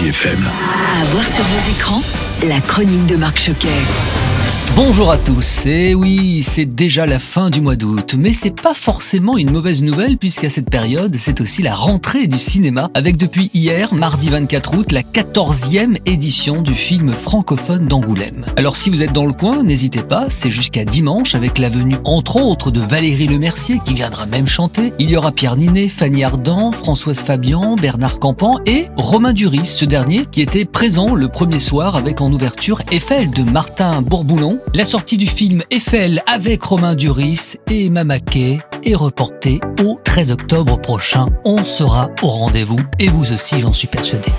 Chérie FM. À voir sur vos écrans, la chronique de Marc Choquet. Bonjour à tous, et oui, c'est déjà la fin du mois d'août, mais c'est pas forcément une mauvaise nouvelle puisqu'à cette période, c'est aussi la rentrée du cinéma avec depuis hier, mardi 24 août, la 14e édition du film francophone d'Angoulême. Alors si vous êtes dans le coin, n'hésitez pas, c'est jusqu'à dimanche avec la venue entre autres de Valérie Lemercier qui viendra même chanter. Il y aura Pierre Ninet, Fanny Ardant, Françoise Fabian, Bernard Campan et Romain Duris, ce dernier qui était présent le premier soir avec en ouverture Eiffel de Martin Bourboulon. La sortie du film Eiffel avec Romain Duris et Emma Mackey est reportée au 13 octobre prochain. On sera au rendez-vous et vous aussi, j'en suis persuadé.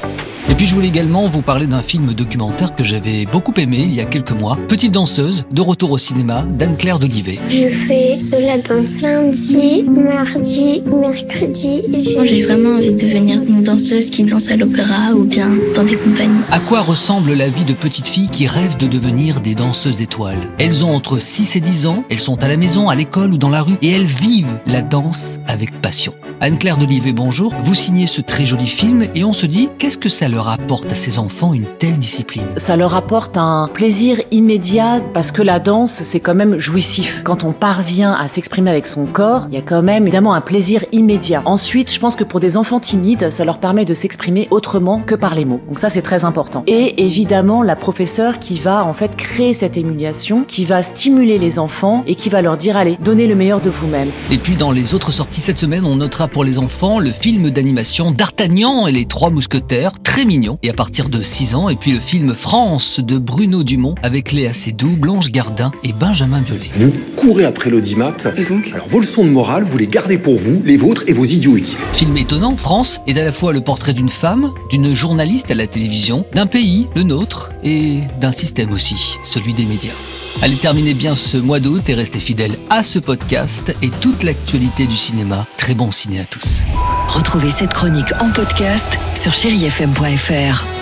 Et puis je voulais également vous parler d'un film documentaire que j'avais beaucoup aimé il y a quelques mois. Petite danseuse, de retour au cinéma, d'Anne-Claire d'Olivet. Je fais de la danse lundi, mardi, mercredi. Moi, j'ai vraiment envie de devenir une danseuse qui danse à l'opéra ou bien dans des compagnies. À quoi ressemble la vie de petites filles qui rêvent de devenir des danseuses étoiles? Elles ont entre 6 et 10 ans, elles sont à la maison, à l'école ou dans la rue et elles vivent la danse avec passion. Anne-Claire d'Olivet, bonjour. Vous signez ce très joli film et on se dit qu'est-ce que ça leur apporte à ces enfants une telle discipline Ça leur apporte un plaisir immédiat parce que la danse, c'est quand même jouissif. Quand on parvient à s'exprimer avec son corps, il y a quand même évidemment un plaisir immédiat. Ensuite, je pense que pour des enfants timides, ça leur permet de s'exprimer autrement que par les mots. Donc ça, c'est très important. Et évidemment, la professeure qui va en fait créer cette émulation, qui va stimuler les enfants et qui va leur dire allez, donnez le meilleur de vous-même. Et puis dans les autres sorties cette semaine, on notera pour les enfants le film d'animation D'Artagnan et les Trois Mousquetaires, très mignon, et à partir de 6 ans, et puis le film France de Bruno Dumont avec Léa Seydoux, Blanche Gardin et Benjamin Biolay. Vous courez après l'audimat. Et donc Alors vos leçons de morale, vous les gardez pour vous, les vôtres et vos idiots utiles. Film étonnant, France est à la fois le portrait d'une femme, d'une journaliste à la télévision, d'un pays, le nôtre, et d'un système aussi, celui des médias. Allez terminer bien ce mois d'août et restez fidèles à ce podcast et toute l'actualité du cinéma. Très bon ciné à tous. Retrouvez cette chronique en podcast sur chérifm.fr francemusique.fr.